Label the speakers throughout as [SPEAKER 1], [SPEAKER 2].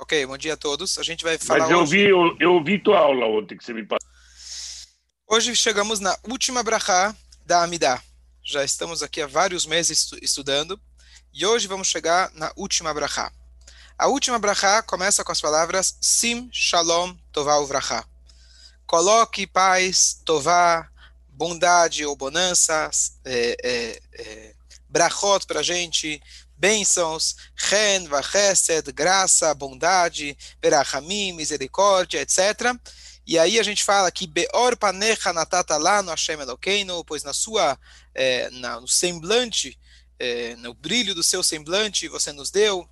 [SPEAKER 1] Ok, bom dia a todos. A gente vai falar
[SPEAKER 2] Mas eu
[SPEAKER 1] hoje...
[SPEAKER 2] vi, eu, eu ouvi tua aula ontem que você me passou.
[SPEAKER 1] Hoje chegamos na última brachá da Amidá. Já estamos aqui há vários meses estu- estudando e hoje vamos chegar na última brachá. A última brachá começa com as palavras Sim Shalom Tová Uvrachá. Coloque paz, Tová, bondade ou bonanças, é, é, é, brachot para a gente, bênçãos, ren, vachesed, graça, bondade, verachamim, misericórdia, etc. E aí a gente fala que Beor panecha natata lá no Hashem Elokeinu, pois na sua, eh, na, no semblante, eh, no brilho do seu semblante, você nos deu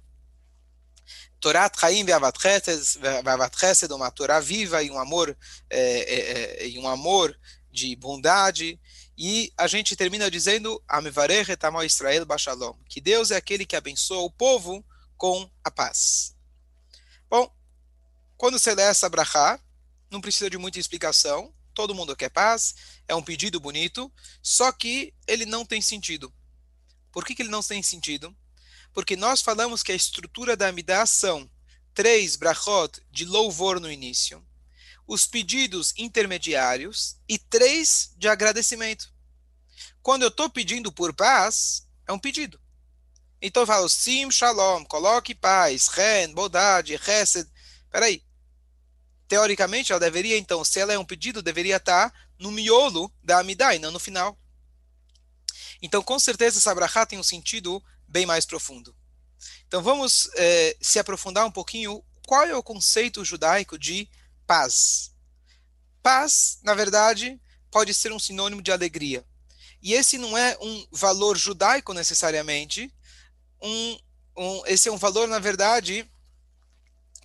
[SPEAKER 1] Torat Chaim ve'avat chesed, uma Torá viva e um amor, eh, eh, eh, e um amor de bondade. E a gente termina dizendo, Israel bashalom, que Deus é aquele que abençoa o povo com a paz. Bom, quando você lê essa brachá, não precisa de muita explicação, todo mundo quer paz, é um pedido bonito, só que ele não tem sentido. Por que, que ele não tem sentido? Porque nós falamos que a estrutura da Amidah são três brachot de louvor no início, os pedidos intermediários e três de agradecimento. Quando eu estou pedindo por paz, é um pedido. Então eu falo sim, shalom, coloque paz, ren, bondade, chesed. Peraí, teoricamente, ela deveria, então, se ela é um pedido, deveria estar no miolo da Amidá e não no final. Então, com certeza, essa brachá tem um sentido bem mais profundo. Então, vamos eh, se aprofundar um pouquinho. Qual é o conceito judaico de paz? Paz, na verdade, pode ser um sinônimo de alegria. E esse não é um valor judaico necessariamente. Um, um, esse é um valor, na verdade,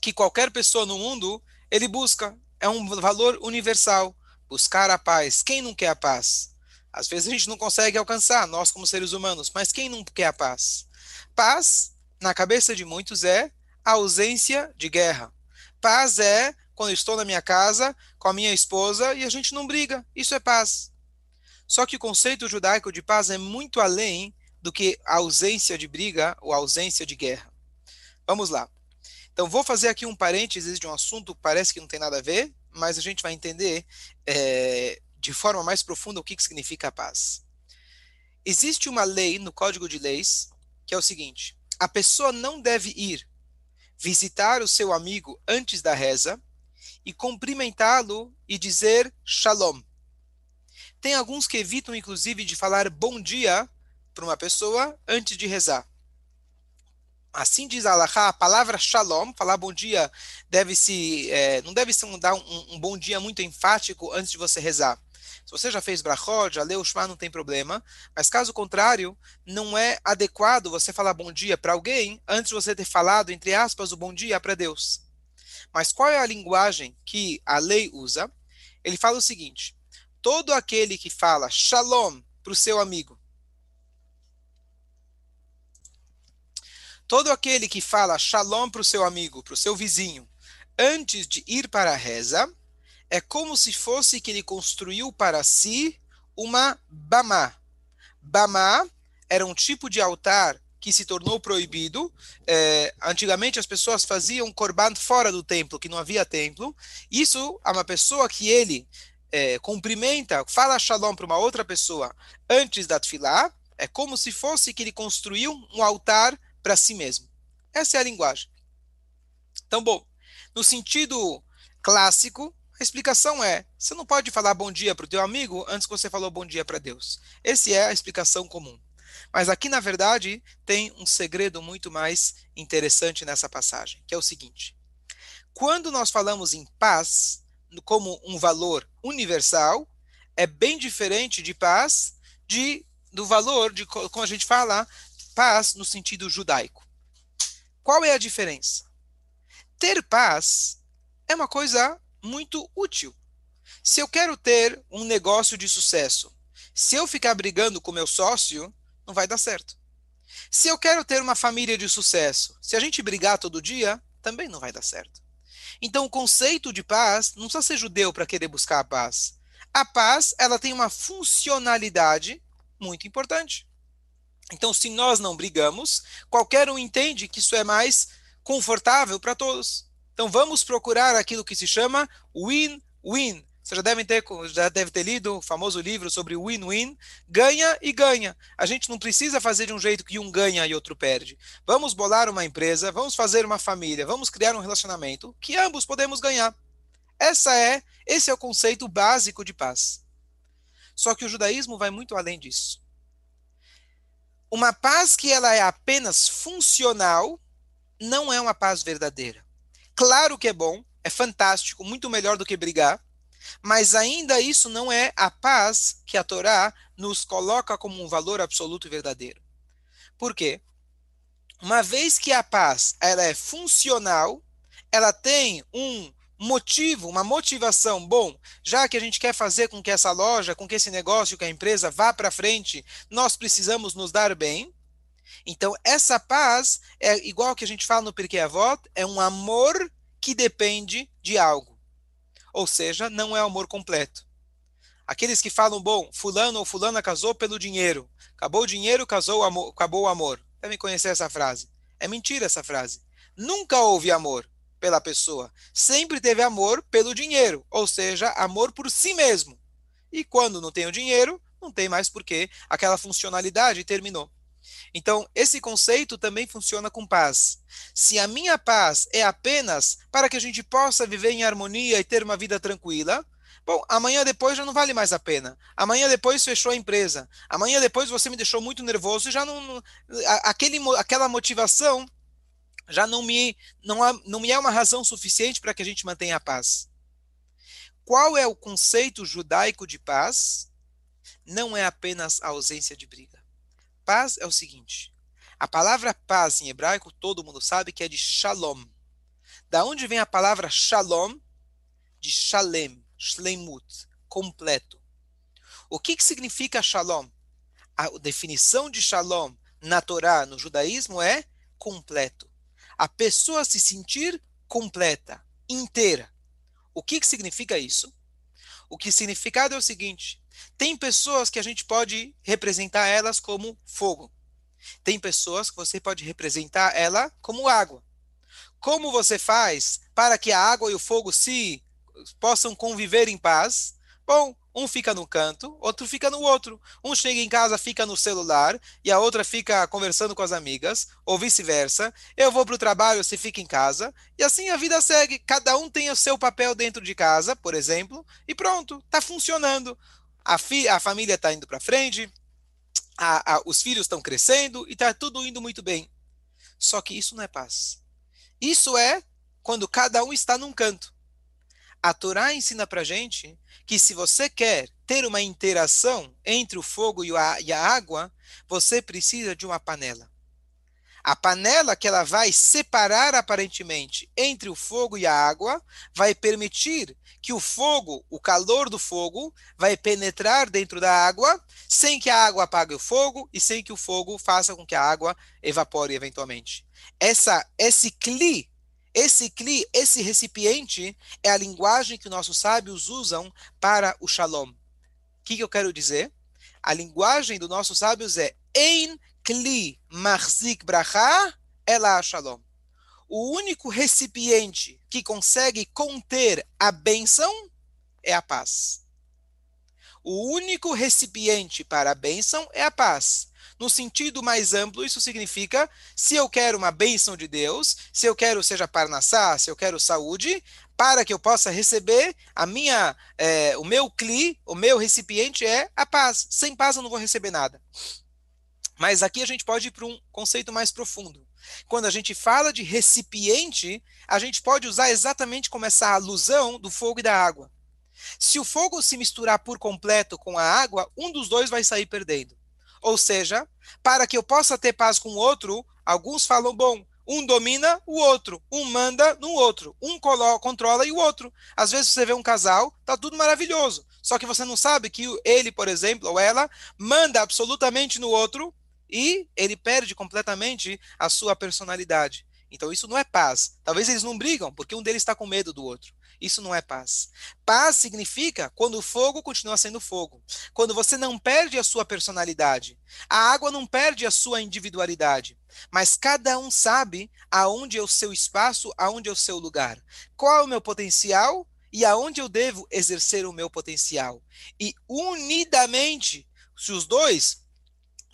[SPEAKER 1] que qualquer pessoa no mundo ele busca. É um valor universal. Buscar a paz. Quem não quer a paz? Às vezes a gente não consegue alcançar, nós como seres humanos, mas quem não quer a paz? Paz, na cabeça de muitos, é a ausência de guerra. Paz é quando eu estou na minha casa com a minha esposa e a gente não briga. Isso é paz. Só que o conceito judaico de paz é muito além do que a ausência de briga ou a ausência de guerra. Vamos lá. Então, vou fazer aqui um parênteses de um assunto que parece que não tem nada a ver, mas a gente vai entender é, de forma mais profunda o que, que significa paz. Existe uma lei no Código de Leis que é o seguinte: a pessoa não deve ir visitar o seu amigo antes da reza e cumprimentá-lo e dizer shalom. Tem alguns que evitam, inclusive, de falar bom dia para uma pessoa antes de rezar. Assim diz Allah, a palavra shalom, falar bom dia, deve se, é, não deve se dar um, um, bom dia muito enfático antes de você rezar. Se você já fez brachot, já leu o Shema, não tem problema. Mas caso contrário, não é adequado você falar bom dia para alguém antes de você ter falado, entre aspas, o bom dia para Deus. Mas qual é a linguagem que a lei usa? Ele fala o seguinte: todo aquele que fala shalom para o seu amigo, todo aquele que fala shalom para o seu amigo, para o seu vizinho, antes de ir para a reza, é como se fosse que ele construiu para si uma bamá. Bamá era um tipo de altar que se tornou proibido. É, antigamente as pessoas faziam korban fora do templo, que não havia templo. Isso é uma pessoa que ele é, cumprimenta, fala shalom para uma outra pessoa antes da tefilá, é como se fosse que ele construiu um altar para si mesmo. Essa é a linguagem. Então, bom, no sentido clássico, a explicação é: você não pode falar bom dia para o teu amigo antes que você falou bom dia para Deus. Essa é a explicação comum. Mas aqui, na verdade, tem um segredo muito mais interessante nessa passagem, que é o seguinte: quando nós falamos em paz como um valor universal, é bem diferente de paz de do valor de como a gente fala paz no sentido judaico. Qual é a diferença? Ter paz é uma coisa muito útil. Se eu quero ter um negócio de sucesso, se eu ficar brigando com meu sócio, não vai dar certo. Se eu quero ter uma família de sucesso, se a gente brigar todo dia, também não vai dar certo. Então, o conceito de paz não precisa ser judeu para querer buscar a paz. A paz, ela tem uma funcionalidade muito importante. Então, se nós não brigamos, qualquer um entende que isso é mais confortável para todos. Então vamos procurar aquilo que se chama win-win. Você já deve ter, já deve ter lido o famoso livro sobre win-win, ganha e ganha. A gente não precisa fazer de um jeito que um ganha e outro perde. Vamos bolar uma empresa, vamos fazer uma família, vamos criar um relacionamento que ambos podemos ganhar. Essa é, esse é o conceito básico de paz. Só que o judaísmo vai muito além disso. Uma paz que ela é apenas funcional não é uma paz verdadeira. Claro que é bom, é fantástico, muito melhor do que brigar, mas ainda isso não é a paz que a Torá nos coloca como um valor absoluto e verdadeiro. Por quê? Uma vez que a paz ela é funcional, ela tem um motivo, uma motivação. Bom, já que a gente quer fazer com que essa loja, com que esse negócio, que a empresa vá para frente, nós precisamos nos dar bem. Então, essa paz é igual que a gente fala no Pirkei Avot, é um amor que depende de algo. Ou seja, não é amor completo. Aqueles que falam, bom, fulano ou fulana casou pelo dinheiro. Acabou o dinheiro, casou o amor, acabou o amor. Devem conhecer essa frase. É mentira essa frase. Nunca houve amor pela pessoa. Sempre teve amor pelo dinheiro, ou seja, amor por si mesmo. E quando não tem o dinheiro, não tem mais porque aquela funcionalidade terminou. Então, esse conceito também funciona com paz. Se a minha paz é apenas para que a gente possa viver em harmonia e ter uma vida tranquila, bom, amanhã depois já não vale mais a pena. Amanhã depois fechou a empresa. Amanhã depois você me deixou muito nervoso e já não, aquele, aquela motivação já não me, não, não me é uma razão suficiente para que a gente mantenha a paz. Qual é o conceito judaico de paz? Não é apenas a ausência de briga. Paz é o seguinte: a palavra paz em hebraico todo mundo sabe que é de shalom. Da onde vem a palavra shalom? De shalem, shlemut, completo. O que, que significa shalom? A definição de shalom na Torá, no judaísmo, é completo a pessoa se sentir completa, inteira. O que, que significa isso? O que significado é o seguinte: tem pessoas que a gente pode representar elas como fogo. Tem pessoas que você pode representar ela como água. Como você faz para que a água e o fogo se possam conviver em paz? Bom, um fica no canto, outro fica no outro. Um chega em casa, fica no celular, e a outra fica conversando com as amigas, ou vice-versa. Eu vou para o trabalho, você fica em casa. E assim a vida segue. Cada um tem o seu papel dentro de casa, por exemplo, e pronto, está funcionando. A, fi a família está indo para frente, a, a, os filhos estão crescendo e está tudo indo muito bem. Só que isso não é paz. Isso é quando cada um está num canto. A Torá ensina para gente que se você quer ter uma interação entre o fogo e a, e a água, você precisa de uma panela. A panela que ela vai separar aparentemente entre o fogo e a água vai permitir que o fogo, o calor do fogo, vai penetrar dentro da água sem que a água apague o fogo e sem que o fogo faça com que a água evapore eventualmente. Essa, esse cli esse cli, esse recipiente, é a linguagem que nossos sábios usam para o shalom. O que, que eu quero dizer? A linguagem dos nossos sábios é Ein kli marzik bracha ela shalom. O único recipiente que consegue conter a bênção é a paz. O único recipiente para a bênção é a paz. No sentido mais amplo, isso significa, se eu quero uma bênção de Deus, se eu quero, seja parnassá, se eu quero saúde, para que eu possa receber a minha, é, o meu cli, o meu recipiente é a paz. Sem paz eu não vou receber nada. Mas aqui a gente pode ir para um conceito mais profundo. Quando a gente fala de recipiente, a gente pode usar exatamente como essa alusão do fogo e da água. Se o fogo se misturar por completo com a água, um dos dois vai sair perdendo. Ou seja, para que eu possa ter paz com o outro, alguns falam, bom, um domina o outro, um manda no outro, um controla e o outro. Às vezes você vê um casal, tá tudo maravilhoso, só que você não sabe que ele, por exemplo, ou ela, manda absolutamente no outro e ele perde completamente a sua personalidade. Então isso não é paz. Talvez eles não brigam, porque um deles está com medo do outro. Isso não é paz. Paz significa quando o fogo continua sendo fogo. Quando você não perde a sua personalidade. A água não perde a sua individualidade. Mas cada um sabe aonde é o seu espaço, aonde é o seu lugar. Qual é o meu potencial e aonde eu devo exercer o meu potencial. E unidamente, se os dois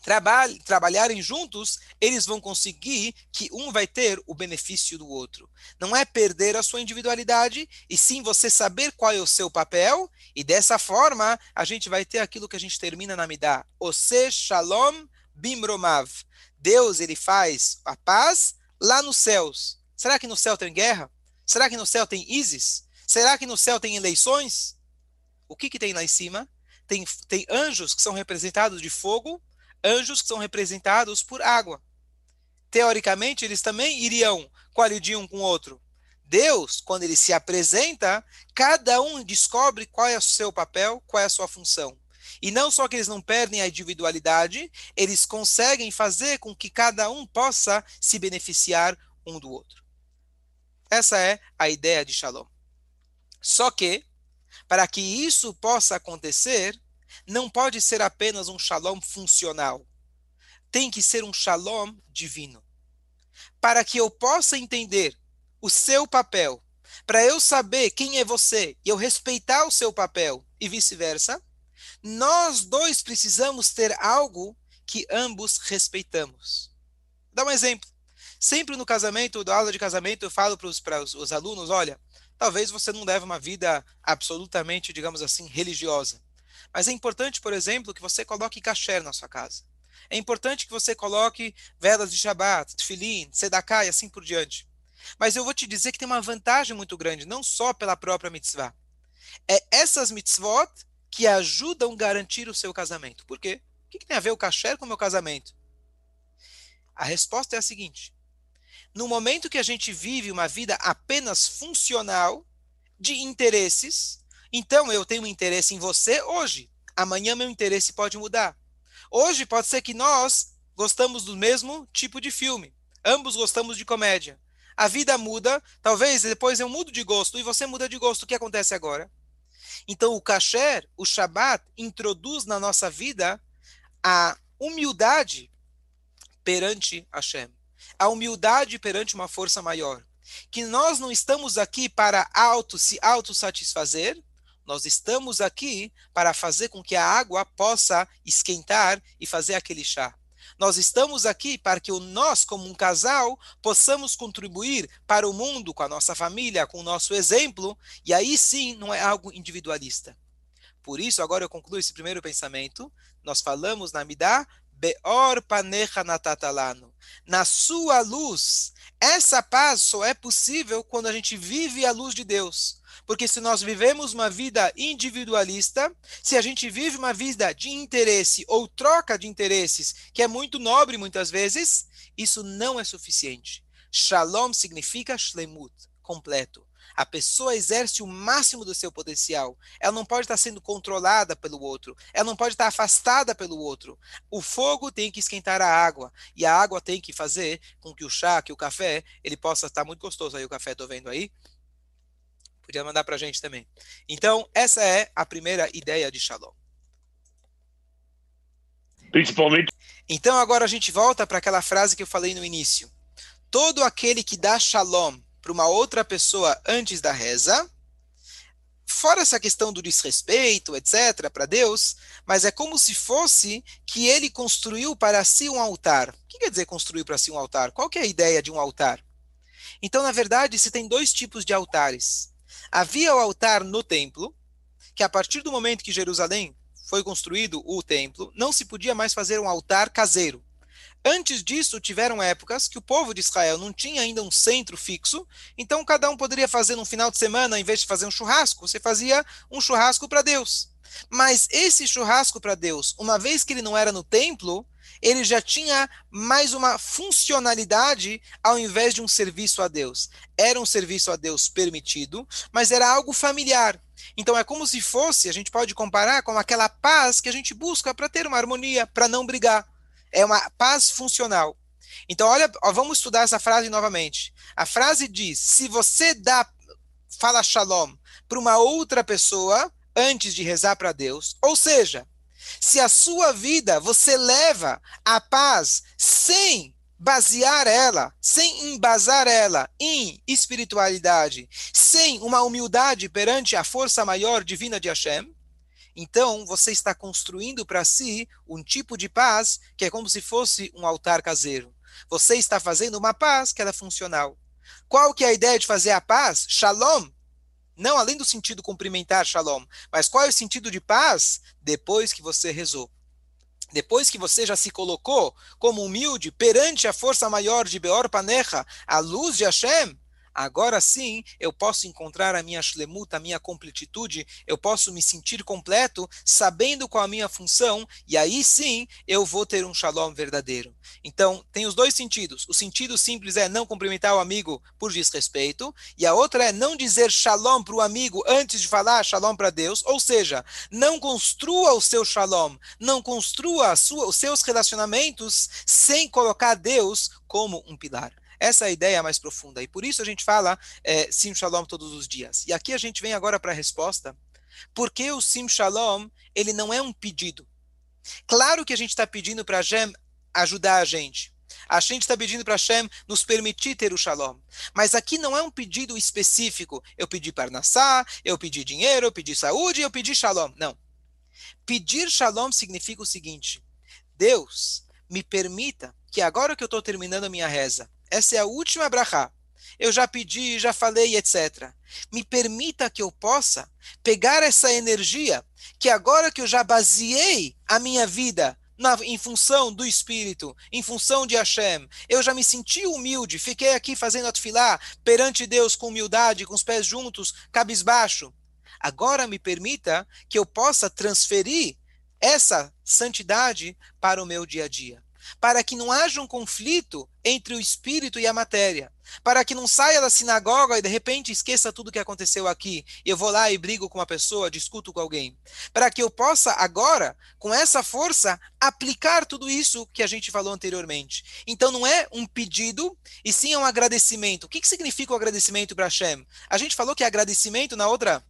[SPEAKER 1] trabalharem juntos, eles vão conseguir que um vai ter o benefício do outro. Não é perder a sua individualidade, e sim você saber qual é o seu papel, e dessa forma a gente vai ter aquilo que a gente termina na Midah. Ose Shalom Bimromav. Deus ele faz a paz lá nos céus. Será que no céu tem guerra? Será que no céu tem ISIS? Será que no céu tem eleições? O que, que tem lá em cima? Tem, tem anjos que são representados de fogo anjos que são representados por água. Teoricamente, eles também iriam coalidir um com o outro. Deus, quando ele se apresenta, cada um descobre qual é o seu papel, qual é a sua função. E não só que eles não perdem a individualidade, eles conseguem fazer com que cada um possa se beneficiar um do outro. Essa é a ideia de Shalom. Só que, para que isso possa acontecer, não pode ser apenas um shalom funcional. Tem que ser um shalom divino. Para que eu possa entender o seu papel, para eu saber quem é você e eu respeitar o seu papel e vice-versa, nós dois precisamos ter algo que ambos respeitamos. Vou dar um exemplo. Sempre no casamento, da aula de casamento, eu falo para os alunos: olha, talvez você não leve uma vida absolutamente, digamos assim, religiosa. Mas é importante, por exemplo, que você coloque kasher na sua casa. É importante que você coloque velas de Shabbat, Tfilin, Sedaká e assim por diante. Mas eu vou te dizer que tem uma vantagem muito grande, não só pela própria mitzvah. É essas mitzvot que ajudam a garantir o seu casamento. Por quê? O que tem a ver o kasher com o meu casamento? A resposta é a seguinte: no momento que a gente vive uma vida apenas funcional, de interesses, então, eu tenho um interesse em você hoje. Amanhã meu interesse pode mudar. Hoje pode ser que nós gostamos do mesmo tipo de filme. Ambos gostamos de comédia. A vida muda, talvez depois eu mudo de gosto e você muda de gosto. O que acontece agora? Então, o kasher, o Shabat, introduz na nossa vida a humildade perante Hashem. A humildade perante uma força maior. Que nós não estamos aqui para auto se autossatisfazer, nós estamos aqui para fazer com que a água possa esquentar e fazer aquele chá. Nós estamos aqui para que nós, como um casal, possamos contribuir para o mundo com a nossa família, com o nosso exemplo, e aí sim não é algo individualista. Por isso, agora eu concluo esse primeiro pensamento. Nós falamos na Midah, Beor panecha natatalano. Na sua luz, essa paz só é possível quando a gente vive a luz de Deus. Porque se nós vivemos uma vida individualista, se a gente vive uma vida de interesse ou troca de interesses, que é muito nobre muitas vezes, isso não é suficiente. Shalom significa shlemut, completo. A pessoa exerce o máximo do seu potencial. Ela não pode estar sendo controlada pelo outro. Ela não pode estar afastada pelo outro. O fogo tem que esquentar a água. E a água tem que fazer com que o chá, que o café, ele possa estar muito gostoso. Aí o café, estou vendo aí. Podia mandar para a gente também. Então, essa é a primeira ideia de Shalom.
[SPEAKER 2] Principalmente.
[SPEAKER 1] Então, agora a gente volta para aquela frase que eu falei no início. Todo aquele que dá Shalom para uma outra pessoa antes da reza, fora essa questão do desrespeito, etc., para Deus, mas é como se fosse que ele construiu para si um altar. O que quer dizer construir para si um altar? Qual que é a ideia de um altar? Então, na verdade, se tem dois tipos de altares. Havia o altar no templo, que a partir do momento que Jerusalém foi construído o templo, não se podia mais fazer um altar caseiro. Antes disso, tiveram épocas que o povo de Israel não tinha ainda um centro fixo, então cada um poderia fazer no final de semana, em vez de fazer um churrasco, você fazia um churrasco para Deus. Mas esse churrasco para Deus, uma vez que ele não era no templo, ele já tinha mais uma funcionalidade ao invés de um serviço a Deus. Era um serviço a Deus permitido, mas era algo familiar. Então é como se fosse, a gente pode comparar com aquela paz que a gente busca para ter uma harmonia, para não brigar. É uma paz funcional. Então, olha, ó, vamos estudar essa frase novamente. A frase diz: se você dá, fala shalom para uma outra pessoa antes de rezar para Deus, ou seja, se a sua vida você leva a paz sem basear ela, sem embasar ela em espiritualidade, sem uma humildade perante a força maior divina de Hashem, então você está construindo para si um tipo de paz que é como se fosse um altar caseiro. Você está fazendo uma paz que é funcional. Qual que é a ideia de fazer a paz? Shalom. Não além do sentido cumprimentar shalom, mas qual é o sentido de paz? Depois que você rezou. Depois que você já se colocou como humilde perante a força maior de Beor Panecha, a luz de Hashem, agora sim eu posso encontrar a minha shlemut, a minha completitude, eu posso me sentir completo, sabendo qual a minha função, e aí sim eu vou ter um shalom verdadeiro. Então, tem os dois sentidos. O sentido simples é não cumprimentar o amigo por desrespeito, e a outra é não dizer shalom para o amigo antes de falar shalom para Deus, ou seja, não construa o seu shalom, não construa sua, os seus relacionamentos sem colocar Deus como um pilar. Essa é a ideia mais profunda. E por isso a gente fala é, Sim Shalom todos os dias. E aqui a gente vem agora para a resposta. Porque o Sim Shalom, ele não é um pedido. Claro que a gente está pedindo para Hashem ajudar a gente. A gente está pedindo para Hashem nos permitir ter o Shalom. Mas aqui não é um pedido específico. Eu pedi Parnassá, eu pedi dinheiro, eu pedi saúde, eu pedi Shalom. Não. Pedir Shalom significa o seguinte: Deus, me permita que agora que eu estou terminando a minha reza, essa é a última brachá. Eu já pedi, já falei, etc. Me permita que eu possa pegar essa energia que agora que eu já baseei a minha vida na, em função do Espírito, em função de Hashem, eu já me senti humilde, fiquei aqui fazendo a tefilá perante Deus com humildade, com os pés juntos, cabisbaixo. Agora me permita que eu possa transferir essa santidade para o meu dia a dia para que não haja um conflito entre o espírito e a matéria, para que não saia da sinagoga e de repente esqueça tudo o que aconteceu aqui, eu vou lá e brigo com uma pessoa, discuto com alguém, para que eu possa agora, com essa força, aplicar tudo isso que a gente falou anteriormente. Então não é um pedido, e sim é um agradecimento. O que, que significa o agradecimento para Hashem? A gente falou que é agradecimento na outra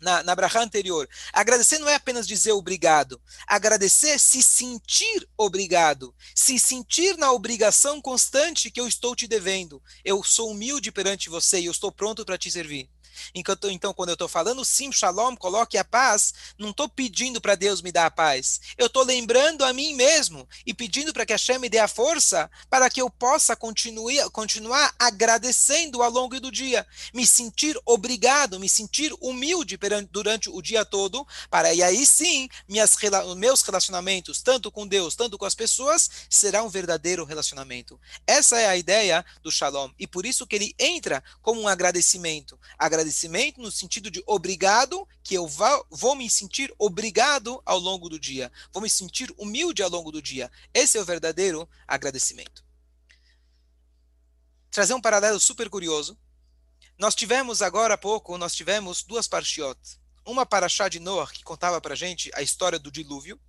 [SPEAKER 1] na, na anterior. Agradecer não é apenas dizer obrigado. Agradecer é se sentir obrigado. Se sentir na obrigação constante que eu estou te devendo. Eu sou humilde perante você e eu estou pronto para te servir. Enquanto, então, quando eu estou falando sim, shalom, coloque a paz, não estou pedindo para Deus me dar a paz. Eu estou lembrando a mim mesmo e pedindo para que Hashem me dê a força para que eu possa continuar agradecendo ao longo do dia. Me sentir obrigado, me sentir humilde durante o dia todo, para e aí sim, minhas, meus relacionamentos, tanto com Deus, tanto com as pessoas, será um verdadeiro relacionamento. Essa é a ideia do shalom. E por isso que ele entra como um agradecimento. Agradecimento agradecimento no sentido de obrigado, que eu vou me sentir obrigado ao longo do dia, vou me sentir humilde ao longo do dia. Esse é o verdadeiro agradecimento. Trazer um paralelo super curioso. Nós tivemos agora há pouco, nós tivemos duas parshiot. Uma paraxá de Noah, que contava para gente a história do dilúvio,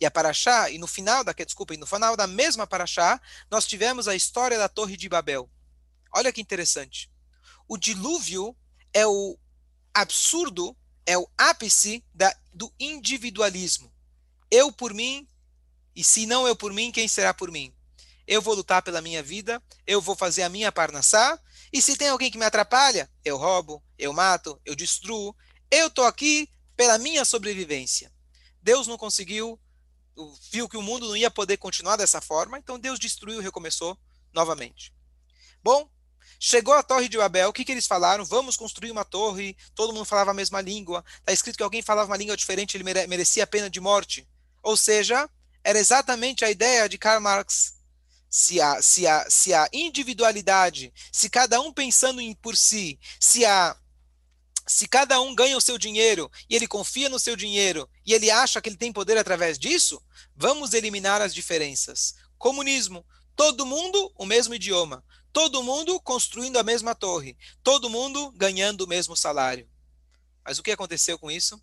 [SPEAKER 1] e a paraxá, e no final da, desculpa, e no final da mesma paraxá, nós tivemos a história da Torre de Babel. Olha que interessante. O dilúvio é o absurdo, é o ápice da, do individualismo. Eu por mim, e se não eu por mim, quem será por mim? Eu vou lutar pela minha vida, eu vou fazer a minha parnassá, e se tem alguém que me atrapalha, eu roubo, eu mato, eu destruo. Eu estou aqui pela minha sobrevivência. Deus não conseguiu, viu que o mundo não ia poder continuar dessa forma, então Deus destruiu e recomeçou novamente. Bom, Chegou a Torre de Babel, o que, que eles falaram? Vamos construir uma torre, todo mundo falava a mesma língua. Está escrito que alguém falava uma língua diferente, ele merecia a pena de morte. Ou seja, era exatamente a ideia de Karl Marx. Se a, se a, se a individualidade, se cada um pensando em por si, se a se cada um ganha o seu dinheiro e ele confia no seu dinheiro e ele acha que ele tem poder através disso, vamos eliminar as diferenças. Comunismo, todo mundo o mesmo idioma, Todo mundo construindo a mesma torre, todo mundo ganhando o mesmo salário. Mas o que aconteceu com isso?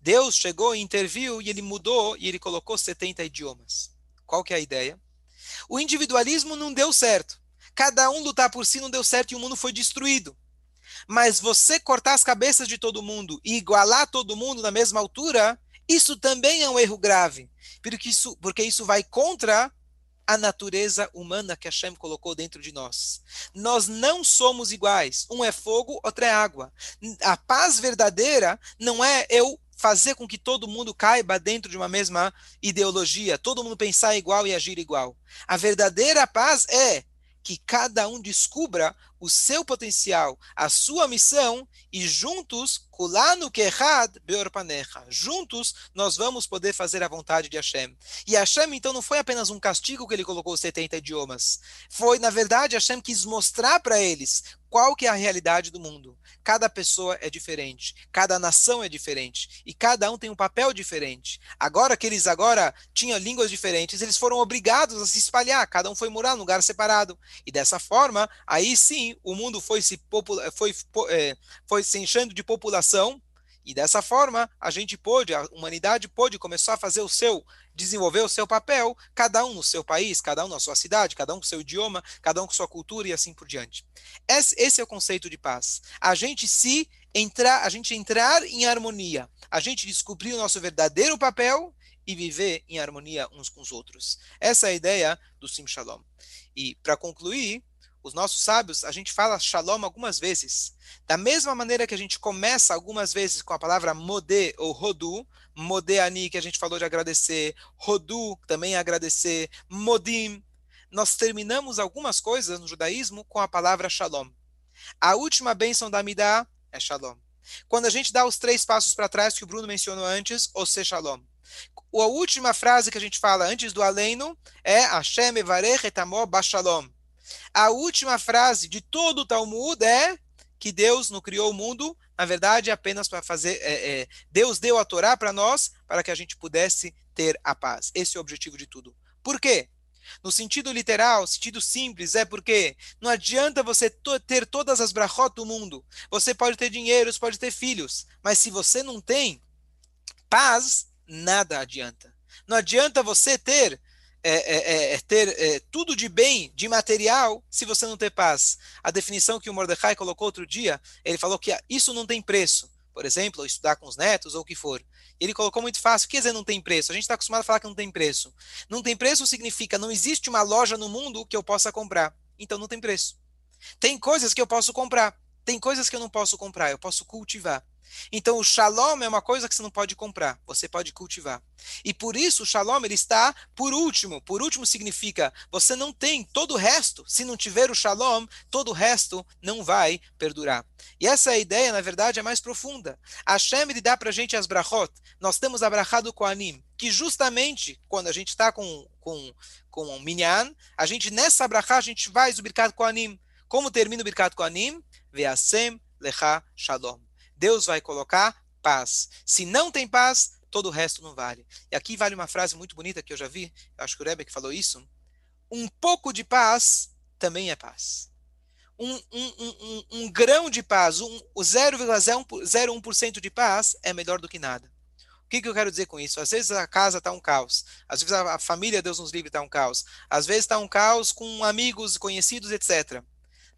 [SPEAKER 1] Deus chegou e interviu e ele mudou e ele colocou 70 idiomas. Qual que é a ideia? O individualismo não deu certo. Cada um lutar por si não deu certo e o mundo foi destruído. Mas você cortar as cabeças de todo mundo e igualar todo mundo na mesma altura, isso também é um erro grave. Porque isso, porque isso vai contra a natureza humana que Hashem colocou dentro de nós. Nós não somos iguais. Um é fogo, outro é água. A paz verdadeira não é eu fazer com que todo mundo caiba dentro de uma mesma ideologia, todo mundo pensar igual e agir igual. A verdadeira paz é que cada um descubra o seu potencial, a sua missão e juntos, kulanu kehad beorpanecha, juntos nós vamos poder fazer a vontade de Hashem. E Hashem então não foi apenas um castigo que ele colocou 70 idiomas. Foi, na verdade, Hashem quis mostrar para eles qual que é a realidade do mundo. Cada pessoa é diferente, cada nação é diferente e cada um tem um papel diferente. Agora que eles agora tinham línguas diferentes, eles foram obrigados a se espalhar, cada um foi morar num lugar separado. E dessa forma, aí sim, o mundo foi se foi, é, foi se enchendo de população e dessa forma, a gente pôde, a humanidade pôde começar a fazer o seu, desenvolver o seu papel, cada um no seu país, cada um na sua cidade, cada um com seu idioma, cada um com sua cultura e assim por diante. Esse, esse é o conceito de paz. A gente se entrar, a gente entrar em harmonia, a gente descobrir o nosso verdadeiro papel e viver em harmonia uns com os outros. Essa é a ideia do Sim Shalom. E para concluir, os nossos sábios, a gente fala shalom algumas vezes. Da mesma maneira que a gente começa algumas vezes com a palavra modé ou rodu, modéani, que a gente falou de agradecer, rodu, também agradecer, modim. Nós terminamos algumas coisas no judaísmo com a palavra shalom. A última bênção da Midah é shalom. Quando a gente dá os três passos para trás que o Bruno mencionou antes, ou se shalom. A última frase que a gente fala antes do aleno é Hashem evarech amor bashalom a última frase de todo o Talmud é que Deus não criou o mundo, na verdade, apenas para fazer. É, é, Deus deu a Torá para nós para que a gente pudesse ter a paz. Esse é o objetivo de tudo. Por quê? No sentido literal, sentido simples, é porque não adianta você ter todas as brachot do mundo. Você pode ter dinheiro, você pode ter filhos, mas se você não tem paz, nada adianta. Não adianta você ter é, é, é, é ter é, tudo de bem, de material, se você não ter paz. A definição que o Mordecai colocou outro dia, ele falou que isso não tem preço. Por exemplo, estudar com os netos ou o que for. Ele colocou muito fácil. O que dizer não tem preço? A gente está acostumado a falar que não tem preço. Não tem preço significa não existe uma loja no mundo que eu possa comprar. Então não tem preço. Tem coisas que eu posso comprar. Tem coisas que eu não posso comprar. Eu posso cultivar. Então o shalom é uma coisa que você não pode comprar, você pode cultivar. E por isso o shalom ele está por último. Por último significa você não tem todo o resto. Se não tiver o shalom, todo o resto não vai perdurar. E essa ideia, na verdade, é mais profunda. Hashem ele dá para a gente as brachot. Nós temos a brachá do que justamente quando a gente está com, com, com minyan, a gente nessa brachá a gente vai o birkat Koanim. Como termina o birkat Koanim? Veasem lecha shalom. Deus vai colocar paz. Se não tem paz, todo o resto não vale. E aqui vale uma frase muito bonita que eu já vi, eu acho que o Rebbe falou isso. Um pouco de paz também é paz. Um, um, um, um grão de paz, um, o 0,01% de paz é melhor do que nada. O que, que eu quero dizer com isso? Às vezes a casa está um caos, às vezes a, a família, Deus nos livre, está um caos, às vezes está um caos com amigos, conhecidos, etc.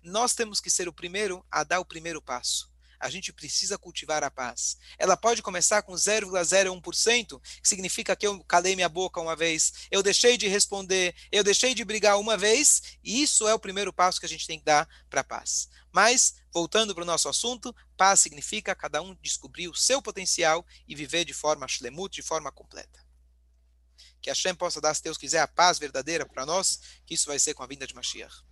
[SPEAKER 1] Nós temos que ser o primeiro a dar o primeiro passo a gente precisa cultivar a paz. Ela pode começar com 0,01%, que significa que eu calei minha boca uma vez, eu deixei de responder, eu deixei de brigar uma vez, e isso é o primeiro passo que a gente tem que dar para a paz. Mas, voltando para o nosso assunto, paz significa cada um descobrir o seu potencial e viver de forma shlemut, de forma completa. Que Hashem possa dar, se Deus quiser, a paz verdadeira para nós, que isso vai ser com a vinda de Mashiach.